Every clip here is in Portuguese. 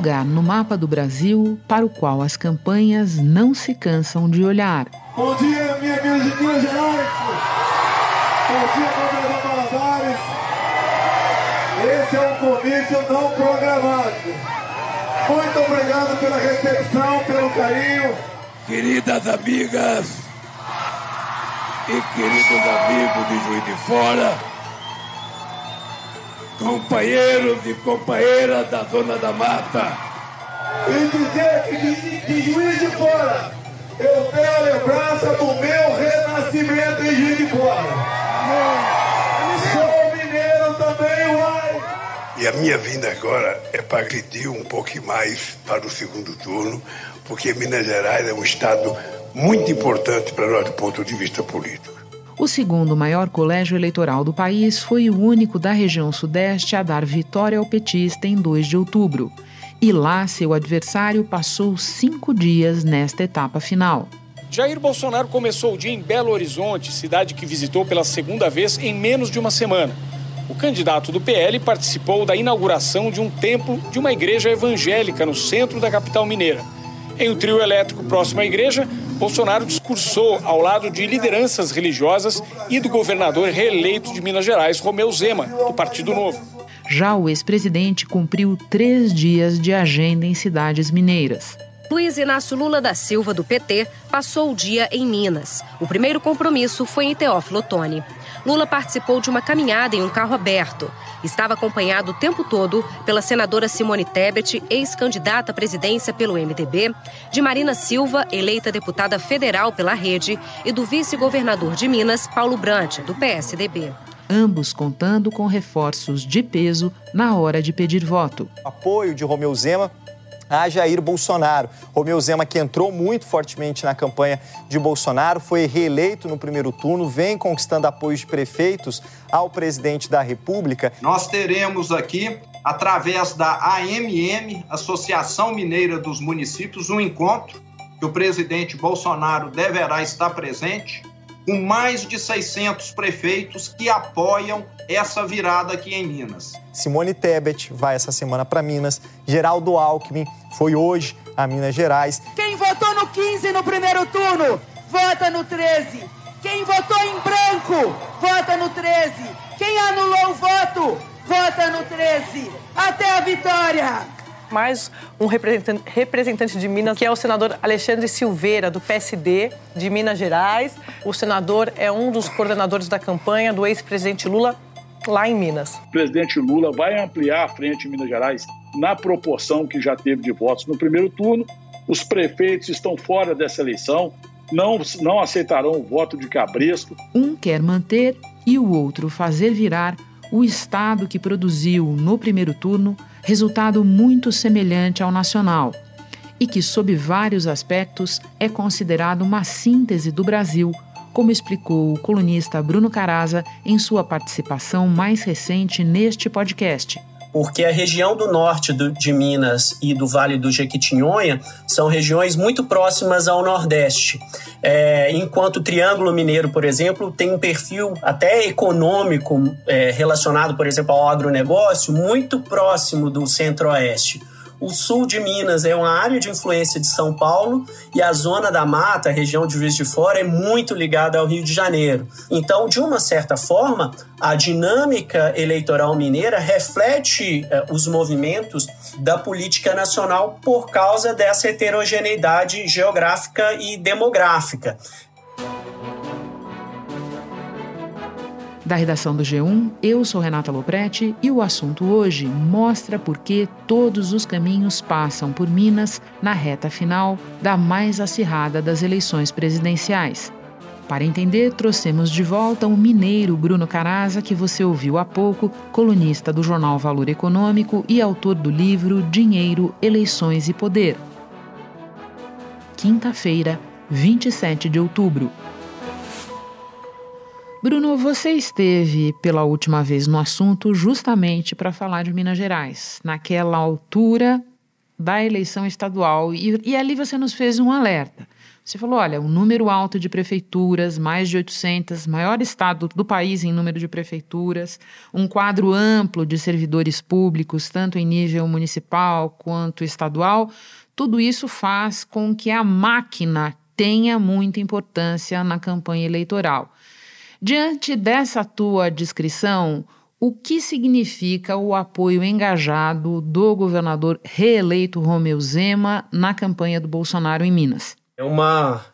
lugar no mapa do Brasil para o qual as campanhas não se cansam de olhar. Bom dia, minha Minas Gerais! Bom dia! Esse é um comício não programado. Muito obrigado pela recepção, pelo carinho. Queridas amigas e queridos amigos de Juiz de Fora, companheiros e companheiras da Zona da Mata. E dizer que de, de Juiz de Fora eu tenho a lembrança do meu renascimento em Juiz de Fora. E a minha vinda agora é para agredir um pouco mais para o segundo turno, porque Minas Gerais é um estado muito importante para nós do ponto de vista político. O segundo maior colégio eleitoral do país foi o único da região Sudeste a dar vitória ao petista em 2 de outubro. E lá, seu adversário passou cinco dias nesta etapa final. Jair Bolsonaro começou o dia em Belo Horizonte, cidade que visitou pela segunda vez em menos de uma semana. O candidato do PL participou da inauguração de um templo de uma igreja evangélica no centro da capital mineira. Em um trio elétrico próximo à igreja, Bolsonaro discursou ao lado de lideranças religiosas e do governador reeleito de Minas Gerais, Romeu Zema, do Partido Novo. Já o ex-presidente cumpriu três dias de agenda em cidades mineiras. Luiz Inácio Lula da Silva, do PT, passou o dia em Minas. O primeiro compromisso foi em Teófilo Otoni. Lula participou de uma caminhada em um carro aberto. Estava acompanhado o tempo todo pela senadora Simone Tebet, ex-candidata à presidência pelo MDB, de Marina Silva, eleita deputada federal pela Rede, e do vice-governador de Minas, Paulo Brant, do PSDB ambos contando com reforços de peso na hora de pedir voto. Apoio de Romeu Zema a Jair Bolsonaro. Romeu Zema, que entrou muito fortemente na campanha de Bolsonaro, foi reeleito no primeiro turno, vem conquistando apoio de prefeitos ao presidente da República. Nós teremos aqui, através da AMM, Associação Mineira dos Municípios, um encontro que o presidente Bolsonaro deverá estar presente com mais de 600 prefeitos que apoiam essa virada aqui em Minas. Simone Tebet vai essa semana para Minas, Geraldo Alckmin foi hoje a Minas Gerais. Quem votou no 15 no primeiro turno, vota no 13. Quem votou em branco, vota no 13. Quem anulou o voto, vota no 13. Até a vitória! Mais um representante, de Minas, que é o senador Alexandre Silveira, do PSD de Minas Gerais. O senador é um dos coordenadores da campanha do ex-presidente Lula lá em Minas. O presidente Lula vai ampliar a frente em Minas Gerais na proporção que já teve de votos no primeiro turno. Os prefeitos estão fora dessa eleição, não, não aceitarão o voto de cabresto. Um quer manter e o outro fazer virar o Estado que produziu, no primeiro turno, resultado muito semelhante ao nacional e que, sob vários aspectos, é considerado uma síntese do Brasil, como explicou o colunista Bruno Caraza em sua participação mais recente neste podcast porque a região do norte do, de Minas e do Vale do Jequitinhonha são regiões muito próximas ao Nordeste. É, enquanto o Triângulo Mineiro, por exemplo, tem um perfil até econômico é, relacionado, por exemplo, ao agronegócio, muito próximo do Centro-Oeste. O sul de Minas é uma área de influência de São Paulo e a zona da mata, a região de Juiz de Fora, é muito ligada ao Rio de Janeiro. Então, de uma certa forma, a dinâmica eleitoral mineira reflete eh, os movimentos da política nacional por causa dessa heterogeneidade geográfica e demográfica. Da redação do G1, eu sou Renata Loprete e o assunto hoje mostra por que todos os caminhos passam por Minas na reta final da mais acirrada das eleições presidenciais. Para entender, trouxemos de volta o mineiro Bruno Caraza, que você ouviu há pouco, colunista do jornal Valor Econômico e autor do livro Dinheiro, Eleições e Poder. Quinta-feira, 27 de outubro. Bruno, você esteve pela última vez no assunto justamente para falar de Minas Gerais, naquela altura da eleição estadual, e, e, ali você nos fez um alerta. Você falou: olha, um número alto de prefeituras, mais de 800, maior estado do país em número de prefeituras, um quadro amplo de servidores públicos, tanto em nível municipal quanto estadual, tudo isso faz com que a máquina tenha muita importância na campanha eleitoral. Diante dessa tua descrição, o que significa o apoio engajado do governador reeleito Romeu Zema na campanha do Bolsonaro em Minas? É uma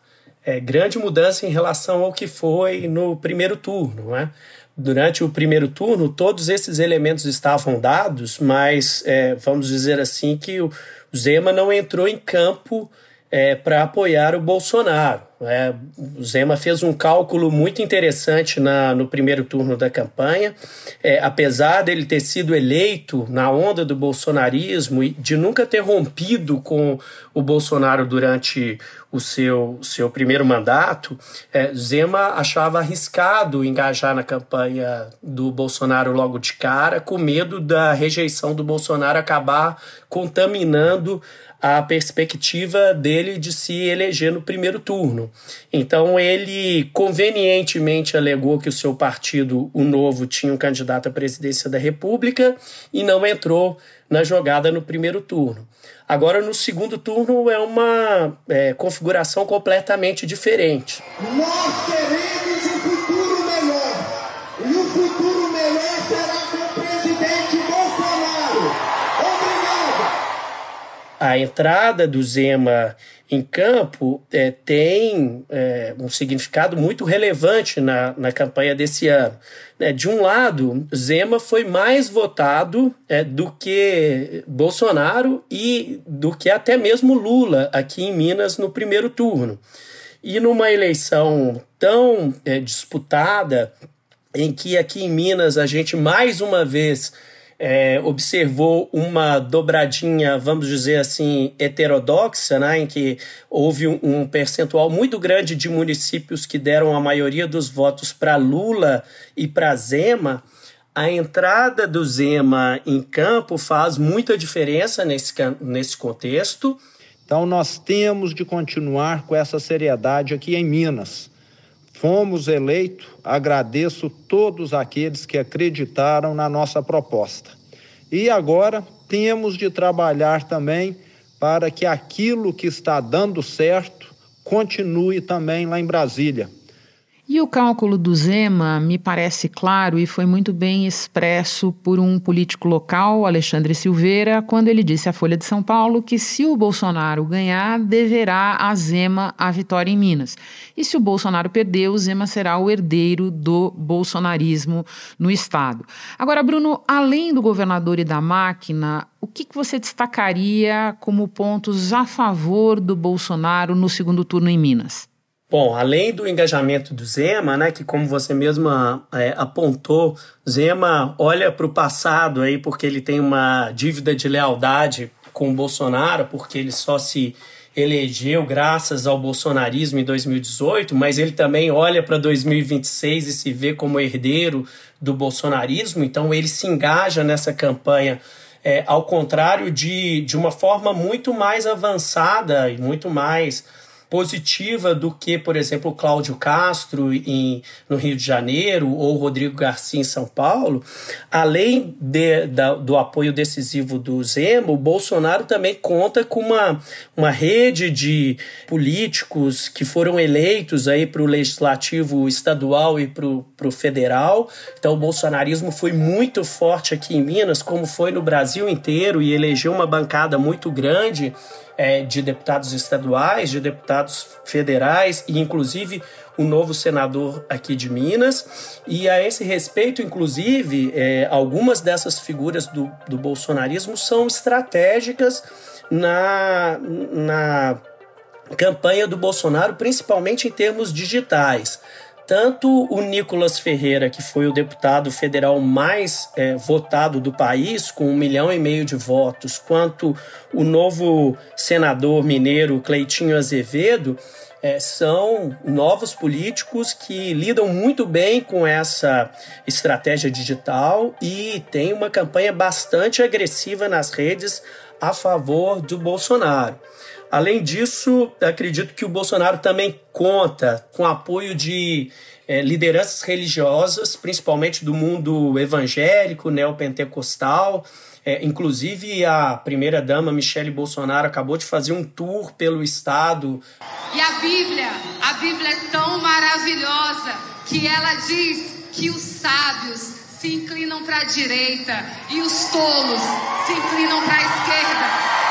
é, grande mudança em relação ao que foi no primeiro turno. Né? Durante o primeiro turno, todos esses elementos estavam dados, mas é, vamos dizer assim que o Zema não entrou em campo é, para apoiar o Bolsonaro. É, o Zema fez um cálculo muito interessante na, no primeiro turno da campanha. É, apesar dele ter sido eleito na onda do bolsonarismo e de nunca ter rompido com o Bolsonaro durante o seu, seu primeiro mandato, é, Zema achava arriscado engajar na campanha do Bolsonaro logo de cara, com medo da rejeição do Bolsonaro acabar contaminando a perspectiva dele de se eleger no primeiro turno. Então ele convenientemente alegou que o seu partido, o Novo, tinha um candidato à presidência da República e não entrou na jogada no primeiro turno. Agora, no segundo turno, é uma é, configuração completamente diferente. Nós queremos A entrada do Zema em campo é, tem é, um significado muito relevante na, na campanha desse ano. É, de um lado, Zema foi mais votado é, do que Bolsonaro e do que até mesmo Lula aqui em Minas no primeiro turno. E numa eleição tão é, disputada, em que aqui em Minas a gente mais uma vez é, observou uma dobradinha, vamos dizer assim, heterodoxa, né, em que houve um, percentual muito grande de municípios que deram a maioria dos votos para Lula e para Zema. A entrada do Zema em campo faz muita diferença nesse, nesse contexto. Então, nós temos de continuar com essa seriedade aqui em Minas. Fomos eleitos, agradeço todos aqueles que acreditaram na nossa proposta. E agora temos de trabalhar também para que aquilo que está dando certo continue também lá em Brasília. E o cálculo do Zema me parece claro e foi muito bem expresso por um político local, Alexandre Silveira, quando ele disse à Folha de São Paulo que se o Bolsonaro ganhar, deverá a Zema a vitória em Minas. E se o Bolsonaro perder, o Zema será o herdeiro do bolsonarismo no Estado. Agora, Bruno, além do governador e da máquina, o que, que você destacaria como pontos a favor do Bolsonaro no segundo turno em Minas? Bom, além do engajamento do Zema, né, que como você mesma é, apontou, Zema olha para o passado aí porque ele tem uma dívida de lealdade com o Bolsonaro, porque ele só se elegeu graças ao bolsonarismo em 2018, mas ele também olha para 2026 e se vê como herdeiro do bolsonarismo, então ele se engaja nessa campanha é, ao contrário de, de uma forma muito mais avançada e muito mais positiva do que, por exemplo, o Cláudio Castro em, no Rio de Janeiro ou Rodrigo Garcia em São Paulo, além de, da, do apoio decisivo do Zema, o Bolsonaro também conta com uma, uma rede de políticos que foram eleitos aí para o legislativo estadual e para o federal. Então o bolsonarismo foi muito forte aqui em Minas, como foi no Brasil inteiro, e elegeu uma bancada muito grande é, de deputados estaduais, de deputados federais e, inclusive, o novo senador aqui de Minas. E a esse respeito, inclusive, é, algumas dessas figuras do, do bolsonarismo são estratégicas na, na campanha do Bolsonaro, principalmente em termos digitais. Tanto o Nicolas Ferreira, que foi o deputado federal mais é, votado do país, com um milhão e meio de votos, quanto o novo senador mineiro Cleitinho Azevedo, é, são novos políticos que lidam muito bem com essa estratégia digital e têm uma campanha bastante agressiva nas redes a favor do Bolsonaro. Além disso, acredito que o Bolsonaro também conta com apoio de é, lideranças religiosas, principalmente do mundo evangélico, neopentecostal. É, inclusive, a primeira-dama Michele Bolsonaro acabou de fazer um tour pelo estado. E a Bíblia, a Bíblia é tão maravilhosa que ela diz que os sábios se inclinam para a direita e os tolos se inclinam para a esquerda.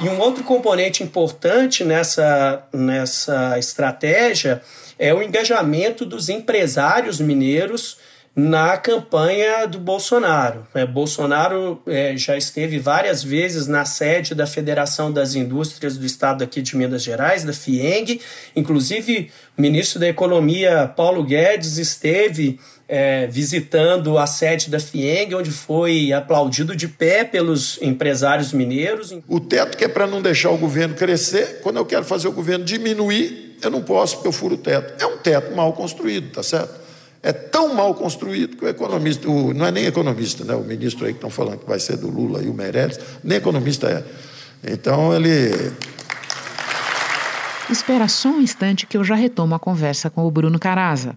E um outro componente importante nessa, nessa estratégia é o engajamento dos empresários mineiros na campanha do Bolsonaro. É, Bolsonaro é, já esteve várias vezes na sede da Federação das Indústrias do Estado aqui de Minas Gerais, da FIENG. Inclusive, o ministro da Economia, Paulo Guedes, esteve é, visitando a sede da FIENG, onde foi aplaudido de pé pelos empresários mineiros. O teto que é para não deixar o governo crescer, quando eu quero fazer o governo diminuir, eu não posso porque eu furo o teto. É um teto mal construído, tá certo? É tão mal construído que o economista, o, não é nem economista, né? o ministro aí que estão falando que vai ser do Lula e o Meirelles, nem economista é. Então ele. Espera só um instante que eu já retomo a conversa com o Bruno Caraza.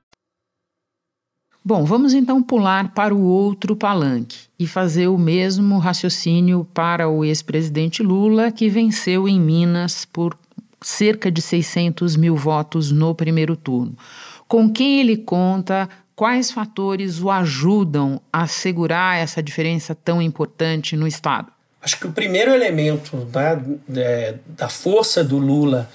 Bom, vamos então pular para o outro palanque e fazer o mesmo raciocínio para o ex-presidente Lula, que venceu em Minas por cerca de 600 mil votos no primeiro turno. Com quem ele conta? Quais fatores o ajudam a segurar essa diferença tão importante no Estado? Acho que o primeiro elemento né, da força do Lula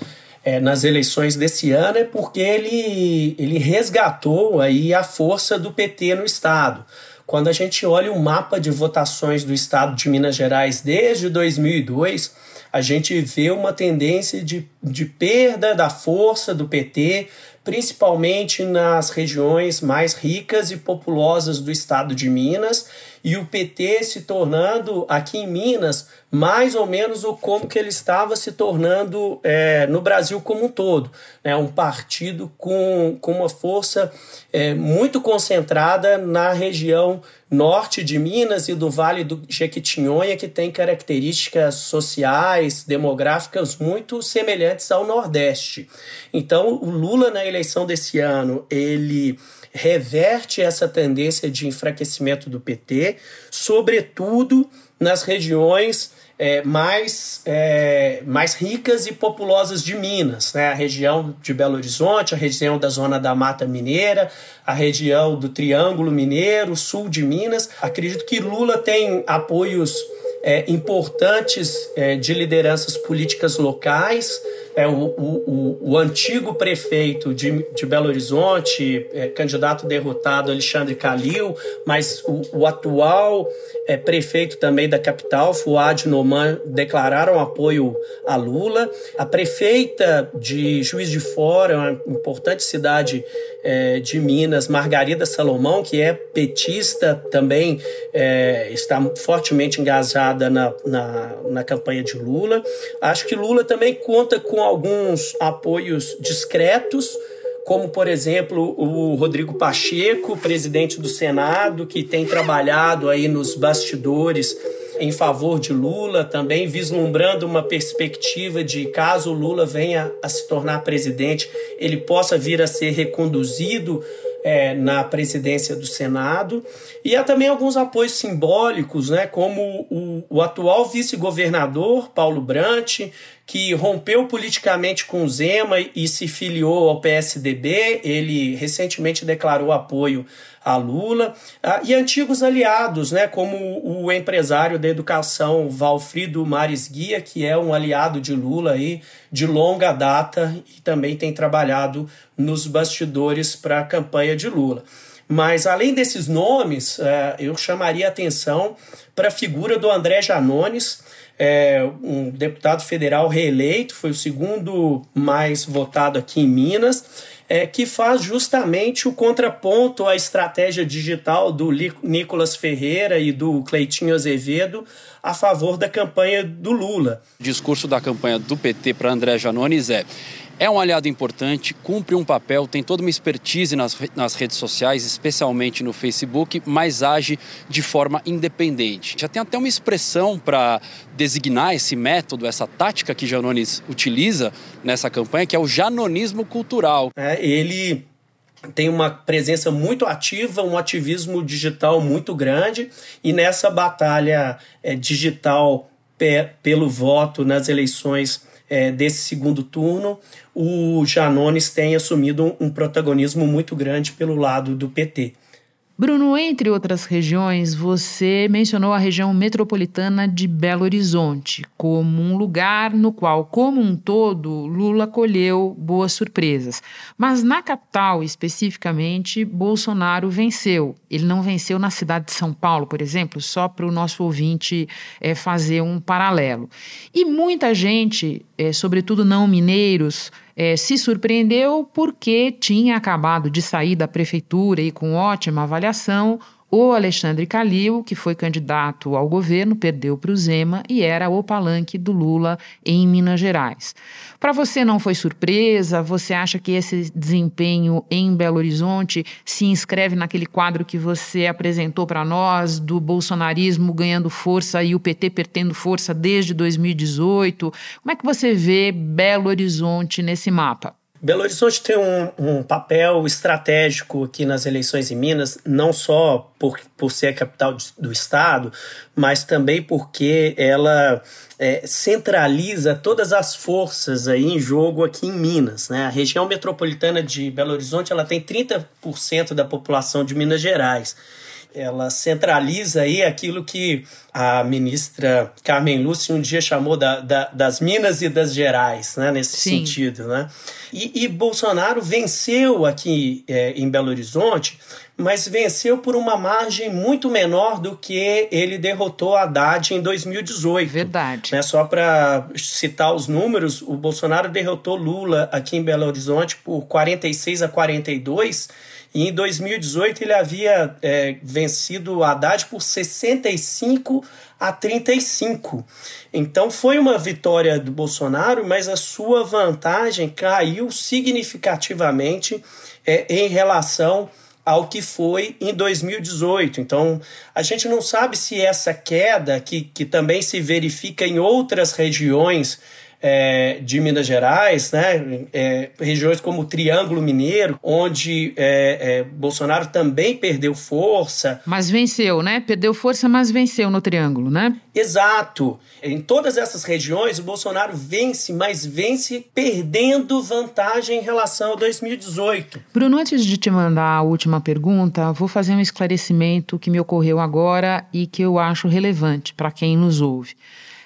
é, nas eleições desse ano é porque ele, ele resgatou aí a força do PT no Estado. Quando a gente olha o mapa de votações do Estado de Minas Gerais desde 2002, a gente vê uma tendência de, de perda da força do PT, principalmente nas regiões mais ricas e populosas do estado de Minas, e o PT se tornando aqui em Minas mais ou menos o como que ele estava se tornando é, no Brasil como um todo, né? um partido com, com uma força é, muito concentrada na região norte de Minas e do Vale do Jequitinhonha, que tem características sociais, demográficas muito semelhantes ao Nordeste. Então, o Lula na eleição desse ano, ele reverte essa tendência de enfraquecimento do PT, sobretudo nas regiões é, mais, é, mais ricas e populosas de Minas, né? a região de Belo Horizonte, a região da Zona da Mata Mineira, a região do Triângulo Mineiro, sul de Minas. Acredito que Lula tem apoios é, importantes é, de lideranças políticas locais é, o, o, o, antigo prefeito de, de Belo Horizonte, é, candidato derrotado Alexandre Calil, mas o, o atual é, prefeito também da capital, Fuad Noman, declararam apoio a Lula. A prefeita de Juiz de Fora, uma importante cidade é, de Minas, Margarida Salomão, que é petista, também é, está fortemente engajada na, na, na campanha de Lula. Acho que Lula também conta com alguns apoios discretos, como, por exemplo, o Rodrigo Pacheco, presidente do Senado, que tem trabalhado aí nos bastidores em favor de Lula, também vislumbrando uma perspectiva de caso Lula venha a se tornar presidente, ele possa vir a ser reconduzido é, na presidência do Senado. E há também alguns apoios simbólicos, né, como o, o atual vice-governador, Paulo Brant, que rompeu politicamente com o Zema e se filiou ao PSDB. Ele recentemente declarou apoio a Lula, ah, e antigos aliados, né, como o empresário da educação Valfrido Mares Guia, que é um aliado de Lula aí de longa data e também tem trabalhado nos bastidores para a campanha de Lula. Mas além desses nomes, eh, eu chamaria atenção para a figura do André Janones, é, um deputado federal reeleito, foi o segundo mais votado aqui em Minas é, que faz justamente o contraponto à estratégia digital do Nicolas Ferreira e do Cleitinho Azevedo a favor da campanha do Lula. O discurso da campanha do PT para André Janones é é um aliado importante, cumpre um papel, tem toda uma expertise nas, nas redes sociais, especialmente no Facebook, mas age de forma independente. Já tem até uma expressão para designar esse método, essa tática que Janones utiliza nessa campanha, que é o janonismo cultural. É, ele tem uma presença muito ativa, um ativismo digital muito grande, e nessa batalha é, digital pelo voto nas eleições é, desse segundo turno, o Janones tem assumido um protagonismo muito grande pelo lado do PT. Bruno, entre outras regiões, você mencionou a região metropolitana de Belo Horizonte como um lugar no qual, como um todo, Lula colheu boas surpresas. Mas na capital, especificamente, Bolsonaro venceu. Ele não venceu na cidade de São Paulo, por exemplo, só para o nosso ouvinte é, fazer um paralelo. E muita gente, é, sobretudo não mineiros, é, se surpreendeu porque tinha acabado de sair da prefeitura e com ótima avaliação o Alexandre Calil, que foi candidato ao governo, perdeu para o Zema e era o palanque do Lula em Minas Gerais. Para você não foi surpresa? Você acha que esse desempenho em Belo Horizonte se inscreve naquele quadro que você apresentou para nós do bolsonarismo ganhando força e o PT perdendo força desde 2018? Como é que você vê Belo Horizonte nesse mapa? Belo Horizonte tem um, um, papel estratégico aqui nas eleições em Minas, não só por, por ser a capital do estado, mas também porque ela é, centraliza todas as forças aí em jogo aqui em Minas. Né? A região metropolitana de Belo Horizonte ela tem 30% da população de Minas Gerais ela centraliza aí aquilo que a ministra Carmen Lúcia um dia chamou da, da, das Minas e das Gerais, né, nesse Sim. sentido. Né? E, e Bolsonaro venceu aqui é, em Belo Horizonte, mas venceu por uma margem muito menor do que ele derrotou Haddad em 2018. Verdade. Né, só para citar os números, o Bolsonaro derrotou Lula aqui em Belo Horizonte por 46 a 42 e em 2018 ele havia é, vencido Haddad por 65 a 35. Então foi uma vitória do Bolsonaro, mas a sua vantagem caiu significativamente é, em relação ao que foi em 2018. Então, a gente não sabe se essa queda, que, que também se verifica em outras regiões é, de Minas Gerais, né? É, regiões como o Triângulo Mineiro, onde é, é, Bolsonaro também perdeu força. Mas venceu, né? Perdeu força, mas venceu no Triângulo, né? Exato. Em todas essas regiões, o Bolsonaro vence, mas vence perdendo vantagem em relação a 2018. Bruno, antes de te mandar a última pergunta, vou fazer um esclarecimento que me ocorreu agora e que eu acho relevante para quem nos ouve.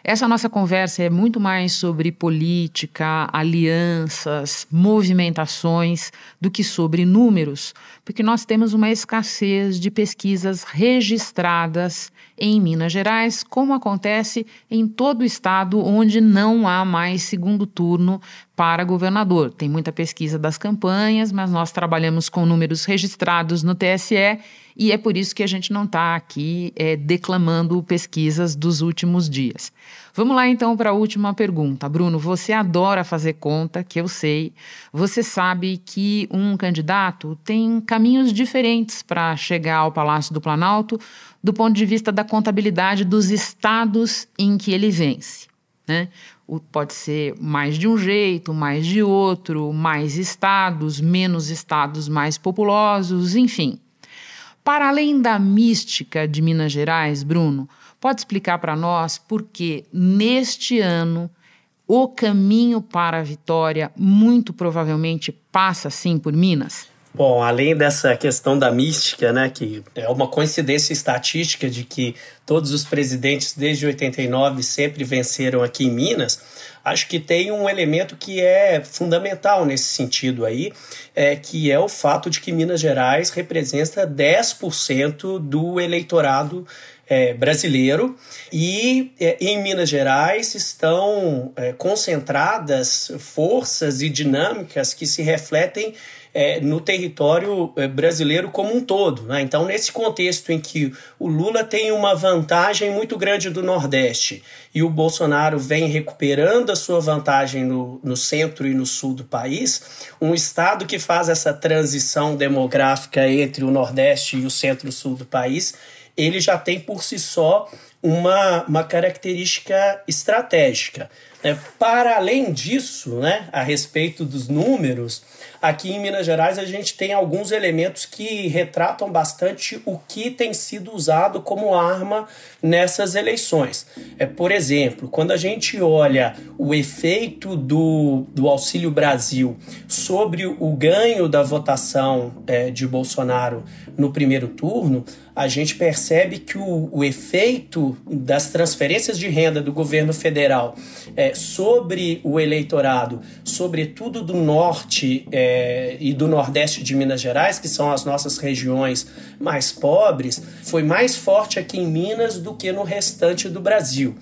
Essa nossa conversa é muito mais sobre política, alianças, movimentações, do que sobre números, porque nós temos uma escassez de pesquisas registradas em Minas Gerais, como acontece em todo o estado onde não há mais segundo turno para governador. Tem muita pesquisa das campanhas, mas nós trabalhamos com números registrados no TSE e é por isso que a gente não está aqui é, declamando pesquisas dos últimos dias. Vamos lá então para a última pergunta. Bruno, você adora fazer conta, que eu sei. Você sabe que um candidato tem caminhos diferentes para chegar ao Palácio do Planalto do ponto de vista da contabilidade dos estados em que ele vence. Né? Pode ser mais de um jeito, mais de outro, mais estados, menos estados mais populosos, enfim. Para além da mística de Minas Gerais, Bruno, pode explicar para nós por que neste ano O caminho para a vitória muito provavelmente passa sim por Minas? Bom, além dessa questão da mística, né, que é uma coincidência estatística de que todos os presidentes desde 89 sempre venceram aqui em Minas, acho que tem um elemento que é fundamental nesse sentido aí, é, que é o fato de que Minas Gerais representa 10% do eleitorado é, brasileiro e é, em Minas Gerais estão é, concentradas forças e dinâmicas que se refletem é, no território é, brasileiro como um todo. Né? Então, nesse contexto em que o Lula tem uma vantagem muito grande do Nordeste e o Bolsonaro vem recuperando a sua vantagem no, no centro e no sul do país, um Estado que faz essa transição demográfica entre o Nordeste e o centro-sul do país, ele já tem por si só uma, uma característica estratégica. Né? Para além disso, né, a respeito dos números, aqui em Minas Gerais a gente tem alguns elementos que retratam bastante o que tem sido usado como arma nessas eleições. É, por exemplo, quando a gente olha o efeito do, do Auxílio Brasil sobre o ganho da votação é, de Bolsonaro no primeiro turno, a gente percebe que o, o efeito das transferências de renda do governo federal é, sobre o eleitorado, sobretudo do norte é, e do nordeste de Minas Gerais, que são as nossas regiões mais pobres, foi mais forte aqui em Minas do que no restante do Brasil.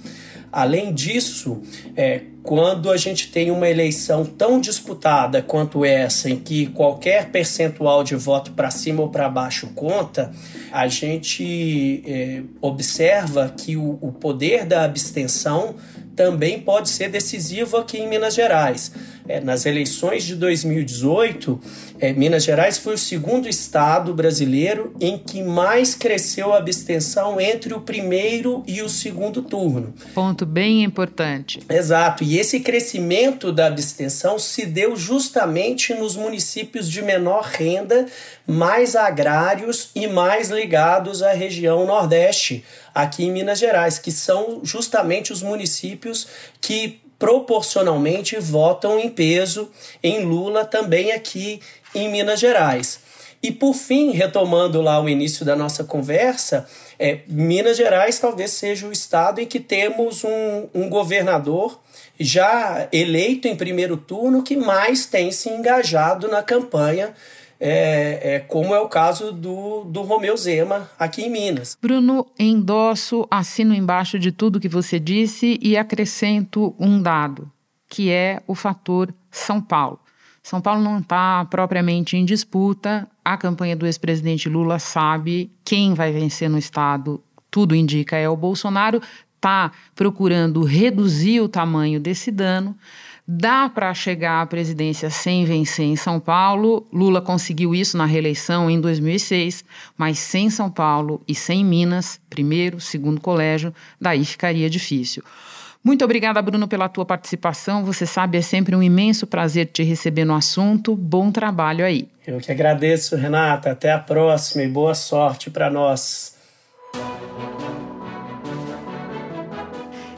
Além disso, é, quando a gente tem uma eleição tão disputada quanto essa, em que qualquer percentual de voto para cima ou para baixo conta, a gente é, observa que o, o poder da abstenção também pode ser decisivo aqui em Minas Gerais. É, nas eleições de 2018, é, Minas Gerais foi o segundo estado brasileiro em que mais cresceu a abstenção entre o primeiro e o segundo turno. Ponto bem importante. Exato. E esse crescimento da abstenção se deu justamente nos municípios de menor renda, mais agrários e mais ligados à região Nordeste, aqui em Minas Gerais, que são justamente os municípios que proporcionalmente votam em peso em Lula também aqui em Minas Gerais. E por fim, retomando lá o início da nossa conversa, é, Minas Gerais talvez seja o estado em que temos um, um governador já eleito em primeiro turno que mais tem se engajado na campanha é, é, como é o caso do, do Romeu Zema aqui em Minas. Bruno, endosso, assino embaixo de tudo que você disse e acrescento um dado, que é o fator São Paulo. São Paulo não está propriamente em disputa. A campanha do ex-presidente Lula sabe quem vai vencer no estado. Tudo indica é o Bolsonaro. Está procurando reduzir o tamanho desse dano. Dá para chegar à presidência sem vencer em São Paulo. Lula conseguiu isso na reeleição em 2006, mas sem São Paulo e sem Minas, primeiro, segundo colégio, daí ficaria difícil. Muito obrigada, Bruno, pela tua participação. Você sabe, é sempre um imenso prazer te receber no assunto. Bom trabalho aí. Eu que agradeço, Renata. Até a próxima e boa sorte para nós.